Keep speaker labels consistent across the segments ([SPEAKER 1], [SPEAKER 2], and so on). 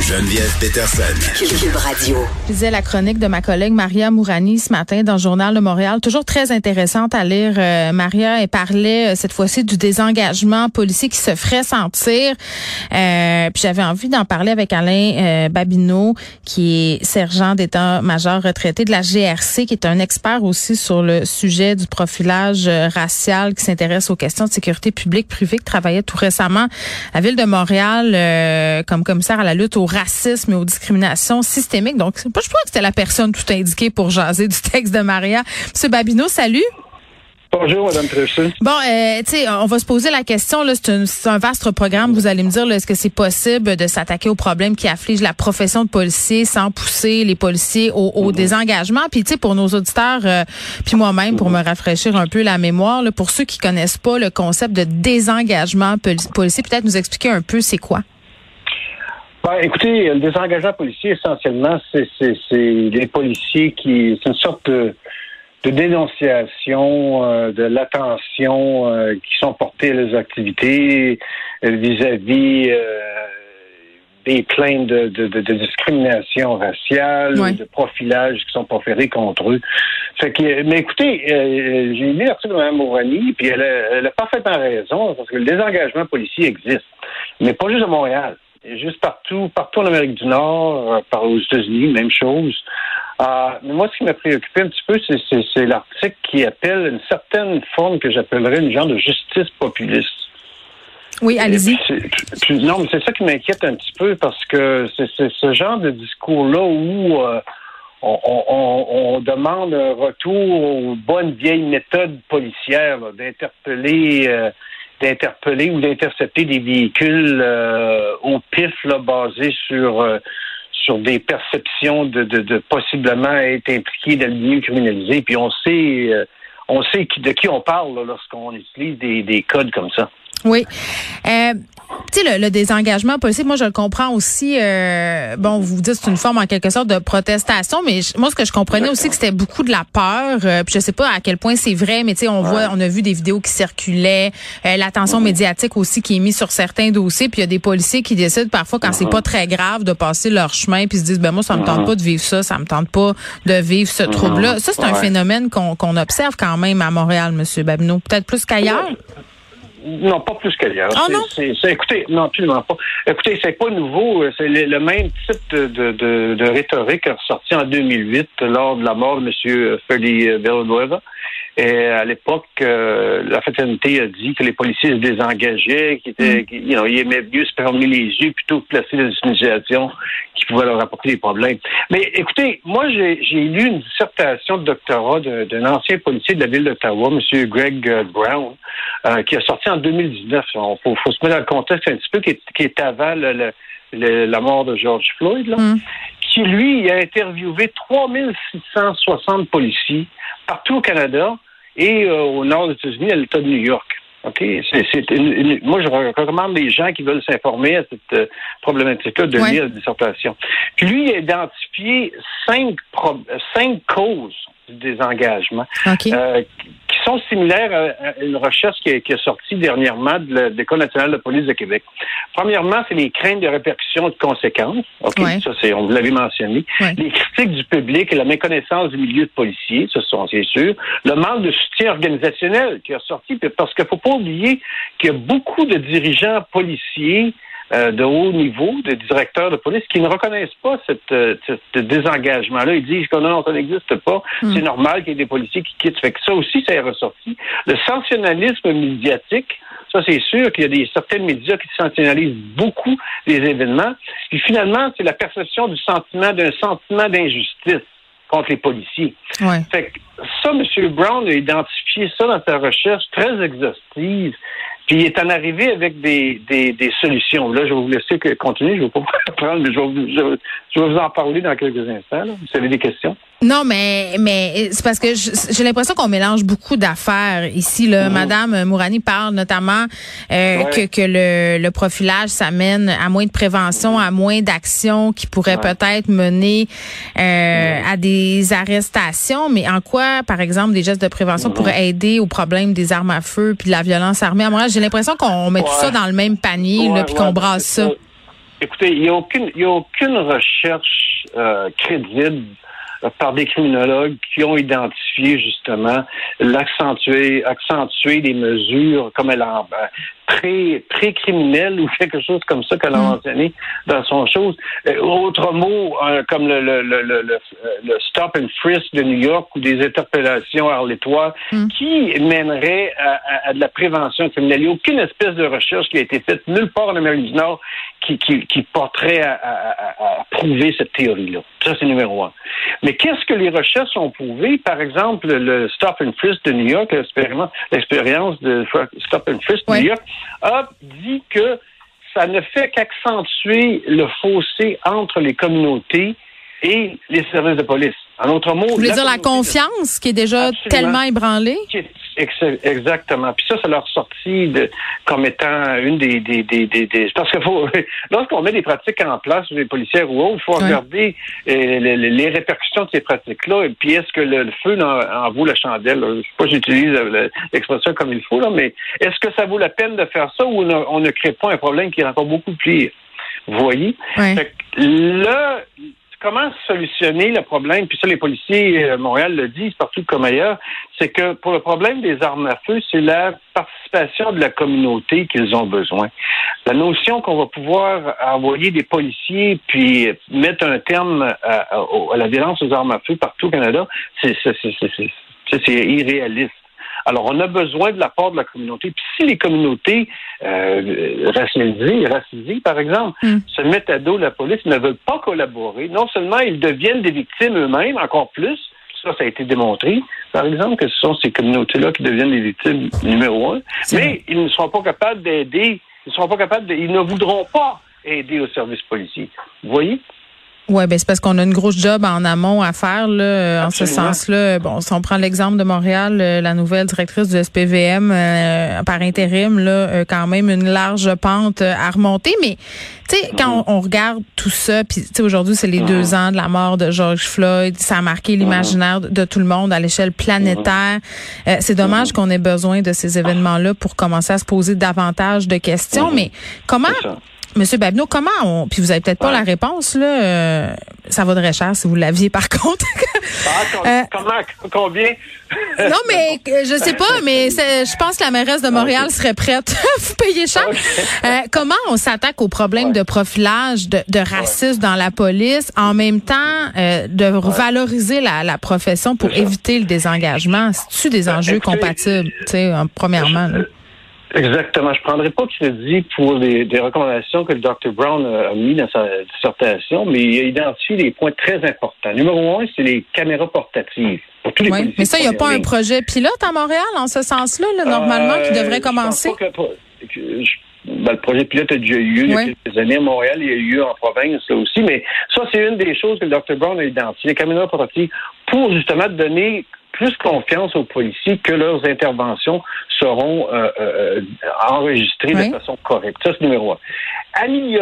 [SPEAKER 1] Geneviève Peterson.
[SPEAKER 2] Cube Radio.
[SPEAKER 3] Je lisais la chronique de ma collègue Maria Mourani ce matin dans le Journal de Montréal. Toujours très intéressante à lire. Euh, Maria, elle parlait euh, cette fois-ci du désengagement policier qui se ferait sentir. Euh, puis j'avais envie d'en parler avec Alain euh, Babineau, qui est sergent d'état-major retraité de la GRC, qui est un expert aussi sur le sujet du profilage euh, racial, qui s'intéresse aux questions de sécurité publique privée, qui travaillait tout récemment à la ville de Montréal euh, comme commissaire à la lutte au racisme et aux discriminations systémiques. Donc, je crois que c'était la personne tout indiquée pour jaser du texte de Maria. Monsieur Babineau, salut.
[SPEAKER 4] Bonjour, Mme Tressé.
[SPEAKER 3] Bon, euh, tu sais, on va se poser la question, là, c'est, un, vaste programme. Vous allez me dire, est-ce que c'est possible de s'attaquer aux problèmes qui affligent la profession de policier sans pousser les policiers au, au désengagement? Puis, tu sais, pour nos auditeurs, euh, puis moi-même, pour me rafraîchir un peu la mémoire, là, pour ceux qui connaissent pas le concept de désengagement poli- policier, peut-être nous expliquer un peu c'est quoi?
[SPEAKER 4] Ben, écoutez, le désengagement policier, essentiellement, c'est, les policiers qui. C'est une sorte de, de dénonciation euh, de l'attention euh, qui sont portées à leurs activités euh, vis-à-vis euh, des plaintes de, de, de, de discrimination raciale, de profilage qui sont proférés contre eux. Fait que, mais écoutez, euh, j'ai lu l'article de Mme Mourani, puis elle a, elle a parfaitement raison, parce que le désengagement policier existe, mais pas juste à Montréal. Juste partout, partout en Amérique du Nord, euh, par aux États-Unis, même chose. Euh, mais moi, ce qui m'a préoccupé un petit peu, c'est, l'article qui appelle une certaine forme que j'appellerais une genre de justice populiste.
[SPEAKER 3] Oui, allez-y.
[SPEAKER 4] Non, mais c'est ça qui m'inquiète un petit peu parce que c'est ce genre de discours-là où euh, on, on- on- demande un retour aux bonnes vieilles méthodes policières, d'interpeller, euh, d'interpeller ou d'intercepter des véhicules euh, au pif, là, basés sur euh, sur des perceptions de, de, de possiblement être impliqués dans le milieu criminalisé. Puis on sait, euh, on sait de qui on parle lorsqu'on utilise des, des codes comme ça.
[SPEAKER 3] Oui. Euh, tu sais, le, le désengagement policier, moi, je le comprends aussi. euh, bon, vous dites que c'est une forme, en quelque sorte, de protestation, mais je- moi, ce que je comprenais aussi, que c'était beaucoup de la peur. euh, puis je sais pas à quel point c'est vrai, mais tu sais, on voit, on a vu des vidéos qui circulaient, euh, l'attention médiatique aussi qui est mise sur certains dossiers. Puis il y a des policiers qui décident parfois, quand c'est pas très grave, de passer leur chemin, puis se disent, ben moi, ça me tente pas de vivre ça, ça me tente pas de vivre ce trouble-là. Ça, c'est un phénomène qu'on qu'on observe quand même à Montréal, Monsieur Babineau, peut-être plus qu'ailleurs?
[SPEAKER 4] Non, pas plus qu'ailleurs.
[SPEAKER 3] Ah
[SPEAKER 4] écoutez, non, absolument pas. Écoutez, c'est pas nouveau. C'est le, le même type de, de, de, de rhétorique ressorti en 2008 lors de la mort de M. Feli Villanueva. Et à l'époque, euh, la fraternité a dit que les policiers se désengageaient, qu'ils étaient, qu'ils- you know, ils aimaient mieux se fermer les yeux plutôt que placer des utilisations qui pouvaient leur apporter des problèmes. Mais écoutez, moi, j'ai lu une dissertation de doctorat d'un ancien policier de la ville d'Ottawa, M. Greg euh, Brown, euh, qui a sorti en 2019. Il faut, faut se mettre dans le contexte un petit peu, qui est, qui est avant le- le- le- la mort de George Floyd, là,
[SPEAKER 3] Mm.
[SPEAKER 4] Qui, lui, a interviewé 3660 policiers partout au Canada et euh, au nord des États-Unis, à l'État de New York. Une- une- moi, je recommande les gens qui veulent s'informer à cette euh, problématique-là de
[SPEAKER 3] Ouais.
[SPEAKER 4] lire la dissertation. Puis lui, il a identifié cinq, pro- cinq causes du désengagement
[SPEAKER 3] OK.
[SPEAKER 4] euh, qui sont similaires à, une recherche qui est, qui est sortie dernièrement de l'École nationale de police de Québec. Premièrement, c'est les craintes de répercussions et de conséquences. OK,
[SPEAKER 3] Ouais.
[SPEAKER 4] ça c'est, on vous l'avait mentionné.
[SPEAKER 3] Ouais.
[SPEAKER 4] Les critiques du public et la méconnaissance du milieu de policiers, ce sont, c'est sûr. Le manque de soutien organisationnel qui est sorti, parce qu'il faut pas oublier qu'il y a beaucoup de dirigeants policiers euh, de haut niveau, de directeurs de police, qui ne reconnaissent pas cette, euh, ce désengagement-là. Ils disent que non, ça n'existe pas.
[SPEAKER 3] Mm.
[SPEAKER 4] C'est normal qu'il y ait des policiers qui quittent. Fait que ça aussi, ça est ressorti. Le sensationnalisme médiatique, ça c'est sûr qu'il y a des certains médias qui sensationnalisent beaucoup les événements. Puis finalement, c'est la perception du sentiment d'un sentiment d'injustice contre les policiers.
[SPEAKER 3] Ouais.
[SPEAKER 4] Fait que ça, M. Brown a identifié ça dans sa recherche très exhaustive. Puis il est en arrivé avec des, des, solutions. Là, je vais vous laisser continuer. Je ne vais pas prendre, mais je vais, vous- en parler dans quelques instants. Vous avez des questions?
[SPEAKER 3] Non, mais mais c'est parce que j'ai l'impression qu'on mélange beaucoup d'affaires ici. Là, mm-hmm. Madame Mourani parle notamment euh, que, que le, le profilage ça mène à moins de prévention, à moins d'actions qui pourraient peut-être mener euh, à des arrestations. Mais en quoi, par exemple, des gestes de prévention mm-hmm. pourraient aider au problème des armes à feu puis de la violence armée? À moi, j'ai l'impression qu'on met tout ça dans le même panier là, puis qu'on brasse ça.
[SPEAKER 4] Écoutez, il n'y a aucune, y a aucune recherche euh, crédible par des criminologues qui ont identifié justement l'accentuer, accentuer des mesures comme elle a ben, pré, pré-criminel ou quelque chose comme ça qu'elle a mm. mentionné dans son chose. Euh, autre mot, euh, comme le, le, le, le, stop and frisk de New York ou des interpellations arlétoires mm. qui mèneraient à, à, de la prévention criminelle. Il n'y a aucune espèce de recherche qui a été faite nulle part en Amérique du Nord qui, qui, qui porterait à, à, à prouver cette théorie-là. Ça, c'est numéro un. Mais qu'est-ce que les recherches ont prouvé? Par exemple, le stop and frisk de New York, l'expérience de stop and frisk de New York, a dit que ça ne fait qu'accentuer le fossé entre les communautés et les services de police. En autre mot,
[SPEAKER 3] vous voulez dire la confiance qui est déjà tellement ébranlée?
[SPEAKER 4] Exactement. Puis ça, ça leur sorti de, comme étant une des, des, des, des, parce que faut, lorsqu'on met des pratiques en place, les policières ou autres, il faut regarder euh, les, répercussions de ces pratiques-là. Et puis est-ce que le, feu en, vaut la chandelle? Je sais pas, j'utilise l'expression comme il faut là, mais est-ce que ça vaut la peine de faire ça ou on ne, crée pas un problème qui est encore beaucoup pire? Vous voyez? Fait là, comment solutionner le problème, puis ça, les policiers à euh, Montréal le disent partout comme ailleurs, c'est que pour le problème des armes à feu, c'est la participation de la communauté qu'ils ont besoin. La notion qu'on va pouvoir envoyer des policiers puis mettre un terme à, à la violence aux armes à feu partout au Canada, c'est irréaliste. Alors, on a besoin de l'apport de la communauté. Puis si les communautés euh, racialisées, racisées, par exemple, mm. se mettent à dos la police, ne veulent pas collaborer, non seulement ils deviennent des victimes eux-mêmes, encore plus, ça, ça a été démontré, par exemple, que ce sont ces communautés-là qui deviennent les victimes numéro un, mais ils ne seront pas capables d'aider, ils ne seront pas capables de, ils ne voudront pas aider au service policier. Vous voyez?
[SPEAKER 3] Oui, ben c'est parce qu'on a une grosse job en amont à faire là, euh, en ce sens-là. Bon, si on prend l'exemple de Montréal, euh, la nouvelle directrice du SPVM euh, par intérim, là, quand même une large pente à remonter. Mais tu sais, quand mhm. on, regarde tout ça, puis tu sais, aujourd'hui c'est les deux mhm. ans de la mort de George Floyd, ça a marqué mhm. l'imaginaire de, tout le monde à l'échelle planétaire. c'est dommage qu'on ait besoin de ces événements-là pour commencer à se poser davantage de questions. Mais comment Monsieur Babineau, comment on, puis vous avez peut-être pas la réponse là, euh, ça vaudrait cher si vous l'aviez par contre.
[SPEAKER 4] ah, euh, comment, combien?
[SPEAKER 3] Non, mais euh, je sais pas, mais je pense que la mairesse de Montréal serait prête. À vous payer cher. comment on s'attaque au problème de profilage, de, racisme dans la police, en même temps de valoriser la, profession pour éviter le désengagement? C'est-tu des ben, enjeux compatibles, tu sais, premièrement?
[SPEAKER 4] Exactement. Je ne prendrai pas crédit pour les, des recommandations que le Dr. Brown a, mis dans sa dissertation, mais il a identifié des points très importants. Numéro un, c'est les caméras portatives.
[SPEAKER 3] Pour tous les oui, mais ça, il n'y a pas un projet pilote à Montréal en ce sens-là, normalement, qui devrait euh, commencer?
[SPEAKER 4] Ben, le projet pilote a déjà eu il y a quelques années à Montréal, il y a eu en province aussi, mais ça, c'est une des choses que le Dr. Brown a identifié, les caméras portatives, pour justement donner plus confiance aux policiers que leurs interventions seront euh, euh, enregistrées de façon correcte. Ça, c'est numéro un.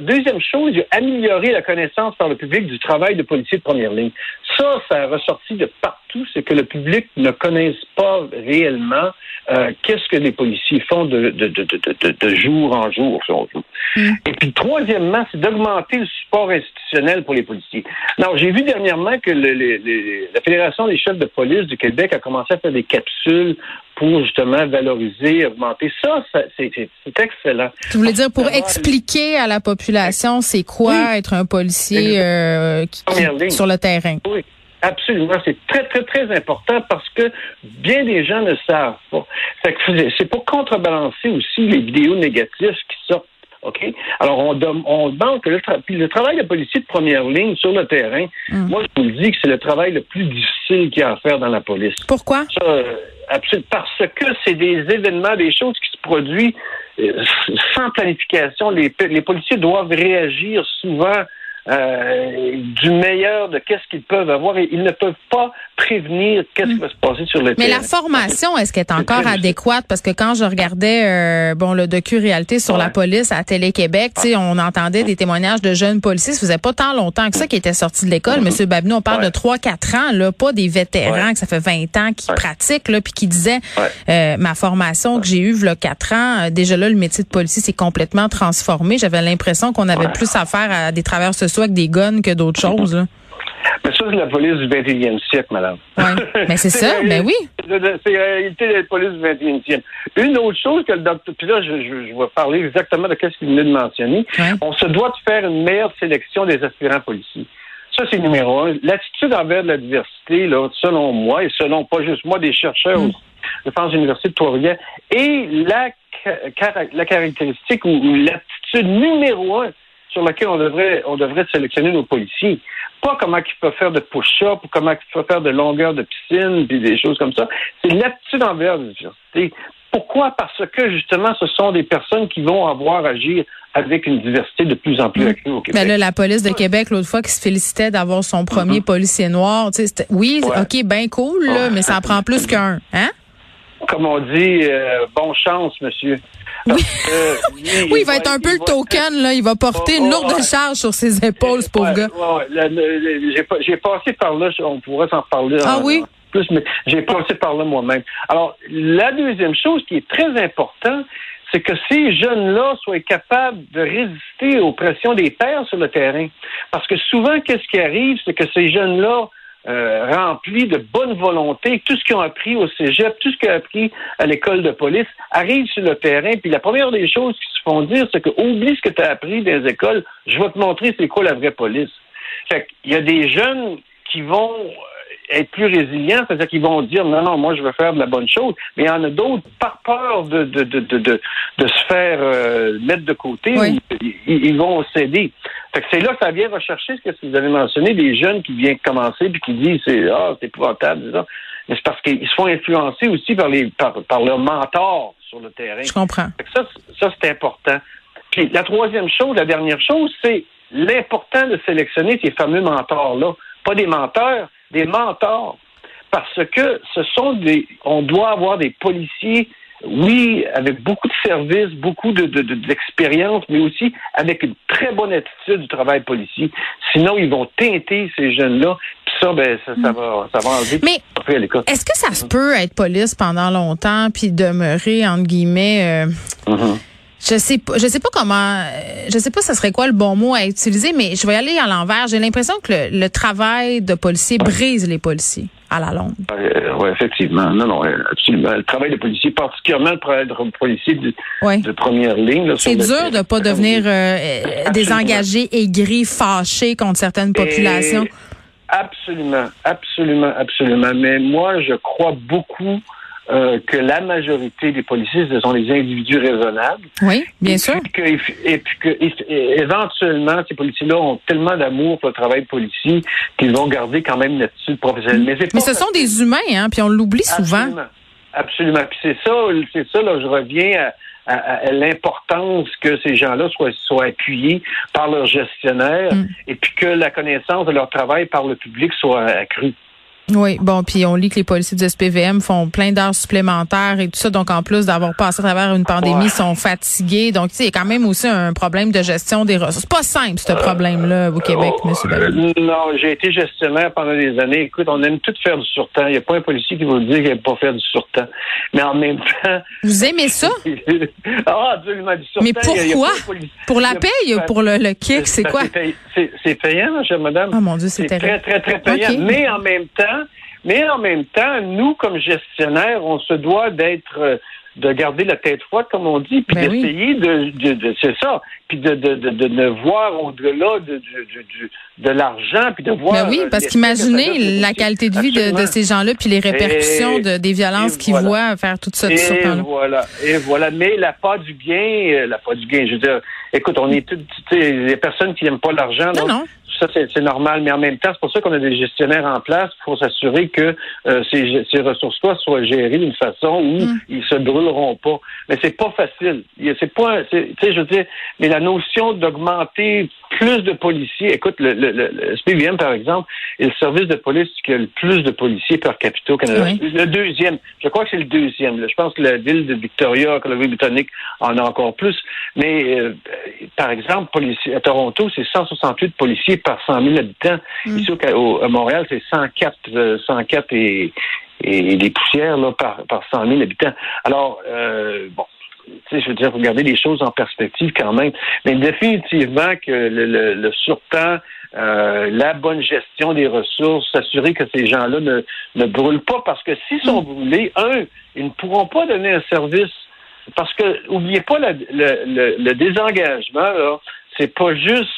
[SPEAKER 4] Deuxième chose, améliorer la connaissance par le public du travail de policiers de première ligne. Ça, ça a ressorti de partout, c'est que le public ne connaisse pas réellement euh, qu'est-ce que les policiers font de, de, de, de, jour en jour, si on. Mm. Et puis, troisièmement, c'est d'augmenter le support institutionnel pour les policiers. Alors, j'ai vu dernièrement que le, la Fédération des chefs de police du Québec a commencé à faire des capsules pour justement valoriser, augmenter ça, c'est excellent.
[SPEAKER 3] Tu voulais dire pour expliquer à la population c'est quoi être un policier euh, sur le terrain.
[SPEAKER 4] Oui. Absolument, c'est très, très, très important parce que bien des gens ne savent pas. C'est pour contrebalancer aussi les vidéos négatives qui sortent. OK? Alors, on, on demande que le, le travail de policier de première ligne sur le terrain, hum. moi, je vous le dis que c'est le travail le plus difficile qu'il y a à faire dans la police.
[SPEAKER 3] Pourquoi?
[SPEAKER 4] Euh, parce que c'est des événements, des choses qui se produisent euh, sans planification. Les, les policiers doivent réagir souvent euh, du meilleur de qu'est-ce qu'ils peuvent avoir et ils ne peuvent pas prévenir qu'est-ce qui va se passer sur le
[SPEAKER 3] Mais
[SPEAKER 4] terrain.
[SPEAKER 3] la formation, est-ce qu'elle est encore adéquate? Parce que quand je regardais euh, bon le docu-réalité sur la police à Télé-Québec, on entendait des témoignages de jeunes policiers. Ça faisait pas tant longtemps que ça qui étaient sortis de l'école. Monsieur Babineau, on parle
[SPEAKER 4] Ouais.
[SPEAKER 3] de 3-4 ans, là, pas des vétérans
[SPEAKER 4] Ouais.
[SPEAKER 3] que ça fait 20 ans qui pratiquent, là, puis qui disaient euh, ma formation que j'ai eue, là, 4 ans, euh, déjà là, le métier de policier s'est complètement transformé. J'avais l'impression qu'on avait plus affaire à des travailleurs sociaux avec des guns que d'autres choses. là.
[SPEAKER 4] Mais ça, c'est la police du 21e siècle, madame.
[SPEAKER 3] Ouais. Mais c'est ça, ben oui.
[SPEAKER 4] C'est la réalité de la police du 21e. Une autre chose que le docteur, puis là, je, je- je vais parler exactement de ce qu'il venait de mentionner.
[SPEAKER 3] Ouais.
[SPEAKER 4] On se doit de faire une meilleure sélection des aspirants policiers. Ça, c'est numéro un. L'attitude envers la diversité, là, selon moi, et selon pas juste moi, des chercheurs
[SPEAKER 3] Mm.
[SPEAKER 4] aussi, je pense, de l'Université de Trois-Rivières, et la, ca- cara- la caractéristique ou l'attitude numéro un sur laquelle on devrait, on devrait sélectionner nos policiers. Pas comment ils peuvent faire de push-up ou comment ils peuvent faire de longueur de piscine puis des choses comme ça. C'est l'attitude envers la diversité. Pourquoi? Parce que, justement, ce sont des personnes qui vont avoir à agir avec une diversité de plus en plus accrue au Québec.
[SPEAKER 3] Ben là, la police de Québec, l'autre fois, qui se félicitait d'avoir son premier policier noir, tu sais, c'était- oui.
[SPEAKER 4] Ouais.
[SPEAKER 3] OK, ben cool, là,
[SPEAKER 4] Ouais.
[SPEAKER 3] mais ça en prend plus qu'un, hein?
[SPEAKER 4] Comme on dit, euh, bon chance, monsieur. Lui,
[SPEAKER 3] Oui, il va être un peu le token, là. Il va porter
[SPEAKER 4] Oh,
[SPEAKER 3] une
[SPEAKER 4] oh,
[SPEAKER 3] lourde charge sur ses épaules, ce pauvre gars.
[SPEAKER 4] j'ai pas- J'ai passé par là, on pourrait s'en reparler.
[SPEAKER 3] Ah
[SPEAKER 4] en-
[SPEAKER 3] oui?
[SPEAKER 4] en Plus, mais j'ai passé par là moi-même. Alors, la deuxième chose qui est très importante, c'est que ces jeunes-là soient capables de résister aux pressions des pères sur le terrain. Parce que souvent, qu'est-ce qui arrive, c'est que ces jeunes-là, euh, remplis de bonne volonté, tout ce qu'ils ont appris au cégep, tout ce qu'ils ont appris à l'école de police, arrivent sur le terrain. Puis la première des choses qu'ils se font dire, c'est que oublie ce que tu as appris dans les écoles, je vais te montrer c'est quoi la vraie police. Fait qu'il y a des jeunes qui vont euh, être plus résilients, c'est-à-dire qu'ils vont dire non, non, moi je veux faire de la bonne chose, mais il y en a d'autres par peur de, de, de, de, de, de se faire euh, mettre de côté,
[SPEAKER 3] Oui.
[SPEAKER 4] ils, ils vont céder. Fait que c'est là que ça vient rechercher ce que vous avez mentionné, des jeunes qui viennent commencer puis qui disent c'est ah c'est épouvantable, ça. Mais c'est parce qu'ils se font influencer aussi par les par, par leurs mentors sur le terrain.
[SPEAKER 3] Je comprends.
[SPEAKER 4] Fait que ça, c'est- ça c'est important. Puis la troisième chose, la dernière chose, c'est l'important de sélectionner ces fameux mentors-là. Pas des menteurs, des mentors. Parce que ce sont des. On doit avoir des policiers, oui, avec beaucoup de services, beaucoup de, de- de- d'expérience, mais aussi avec une très bonne attitude du travail policier. Sinon, ils vont teinter ces jeunes-là. Puis ça, ben, ça, ça va, ça va enlever.
[SPEAKER 3] Mais
[SPEAKER 4] après à l'école.
[SPEAKER 3] est-ce que ça se peut être police pendant longtemps puis demeurer, entre guillemets, euh,
[SPEAKER 4] Mhm.
[SPEAKER 3] Je sais pas, je sais pas comment, euh, je sais pas ce serait quoi le bon mot à utiliser, mais je vais y aller à l'envers. J'ai l'impression que le, le travail de policier brise les policiers à la longue.
[SPEAKER 4] Euh, oui, effectivement. Non, non, euh, absolument. Le travail de policier, particulièrement le travail de policier de,
[SPEAKER 3] Ouais.
[SPEAKER 4] de première ligne.
[SPEAKER 3] C'est dur de
[SPEAKER 4] terrain.
[SPEAKER 3] pas devenir euh, euh, désengagé, aigri, fâché contre certaines populations.
[SPEAKER 4] Et- Absolument, absolument, absolument. Mais moi, je crois beaucoup euh, que la majorité des policiers, ce sont des individus raisonnables.
[SPEAKER 3] Oui, bien
[SPEAKER 4] et
[SPEAKER 3] sûr.
[SPEAKER 4] Puis que, et puis que et- éventuellement, ces policiers-là ont tellement d'amour pour le travail policier qu'ils vont garder quand même une attitude professionnelle. Mais,
[SPEAKER 3] ce sont des humains, hein, puis on l'oublie souvent.
[SPEAKER 4] Absolument. Absolument. Puis c'est ça, c'est ça, là, je reviens à l'importance que ces gens-là soient, soient appuyés par leurs gestionnaires
[SPEAKER 3] Mm.
[SPEAKER 4] et puis que la connaissance de leur travail par le public soit accrue.
[SPEAKER 3] Oui, bon, puis on lit que les policiers du SPVM font plein d'heures supplémentaires et tout ça, donc en plus d'avoir passé à travers une pandémie,
[SPEAKER 4] Ouais.
[SPEAKER 3] ils sont fatigués. Donc, il y a quand même aussi un problème de gestion des ressources. C'est pas simple, ce problème-là, au Québec,
[SPEAKER 4] Oh,
[SPEAKER 3] monsieur
[SPEAKER 4] euh,
[SPEAKER 3] Ballot.
[SPEAKER 4] Non, j'ai été gestionnaire pendant des années. Écoute, on aime tout faire du surtemps. Il n'y a pas un policier qui va vous dire qu'il n'aime pas faire du surtemps. Mais en même temps...
[SPEAKER 3] Vous aimez ça?
[SPEAKER 4] ah, surtemps.
[SPEAKER 3] Mais
[SPEAKER 4] il y a- il y a
[SPEAKER 3] pourquoi? Pour la paye ou pour le, le kick, c'est quoi?
[SPEAKER 4] C'est payant, chère madame.
[SPEAKER 3] Oh mon Dieu, c'est
[SPEAKER 4] C'est très,
[SPEAKER 3] terrible.
[SPEAKER 4] très, très payant. Mais en même temps, mais en même temps, nous, comme gestionnaires, on se doit d'être, euh, de garder la tête froide, comme on dit, puis
[SPEAKER 3] Ben oui.
[SPEAKER 4] d'essayer de, de, de- c'est ça, puis de, de, de, voir au-delà de, de l'argent, puis de voir.
[SPEAKER 3] Ben oui,
[SPEAKER 4] euh,
[SPEAKER 3] parce qu'imaginez la qualité de vie de, ces gens-là, puis les répercussions
[SPEAKER 4] Et-
[SPEAKER 3] des violences qu'ils
[SPEAKER 4] voilà.
[SPEAKER 3] voient faire tout ça,
[SPEAKER 4] Et voilà, et voilà. Mais la part du bien, euh, la part du gain, je veux dire, écoute, on est toutes, tu sais, les personnes qui n'aiment pas l'argent,
[SPEAKER 3] Non, non.
[SPEAKER 4] Ça, c'est normal. Mais en même temps, c'est pour ça qu'on a des gestionnaires en place. Faut s'assurer que euh, ces, ces ressources-là soient gérées d'une façon où mm. ils se brûleront pas. Mais c'est pas facile. C'est pas, tu sais, je veux dire, mais la notion d'augmenter plus de policiers. Écoute, le, le, le, SPVM, par exemple, est le service de police qui a le plus de policiers par capita au Canada. Le deuxième. Je crois que c'est le deuxième. Je pense que la ville de Victoria, Colombie-Britannique, en a encore plus. Mais, euh, par exemple, à Toronto, c'est 168 policiers par 100 000 habitants. Mm. Ici, au, à Montréal, c'est 104, 104 euh, et, et des poussières là, par, par 100 000 habitants. Alors, euh, bon, je veux dire, regarder les choses en perspective quand même. Mais définitivement que le, le, surtemps, euh, la bonne gestion des ressources, s'assurer que ces gens-là ne, ne brûlent pas, parce que s'ils sont brûlés, un, ils ne pourront pas donner un service. Parce que, oubliez pas, le, le, le désengagement, là, c'est pas juste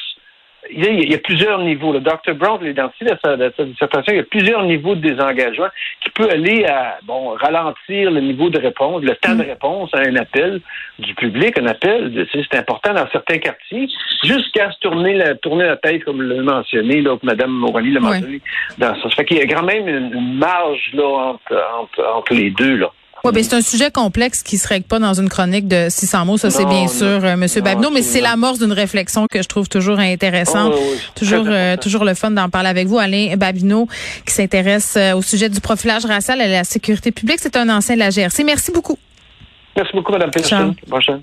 [SPEAKER 4] il y, a, plusieurs niveaux. Le Dr. Brown l'identité de sa, dissertation, il y a plusieurs niveaux de désengagement qui peut aller à bon ralentir le niveau de réponse, le temps de mm. réponse à un appel du public, un appel, c'est important dans certains quartiers, jusqu'à se tourner la, tourner la tête, comme l'a mentionné, là, que Mme Morani l'a mentionné. Dans ça. ça fait qu'il y a quand même une, marge là, entre, entre, entre les deux. Là.
[SPEAKER 3] Oui, ben c'est un sujet complexe qui se règle pas dans une chronique de 600 mots, ça c'est bien sûr, euh, Monsieur Babineau, mais c'est l'amorce d'une réflexion que je trouve toujours intéressante. toujours, euh, toujours le fun d'en parler avec vous, Alain Babineau, qui s'intéresse euh, au sujet du profilage racial et la sécurité publique. C'est un ancien de la GRC. Merci beaucoup.
[SPEAKER 4] Merci beaucoup, Mme Peterson. Bonne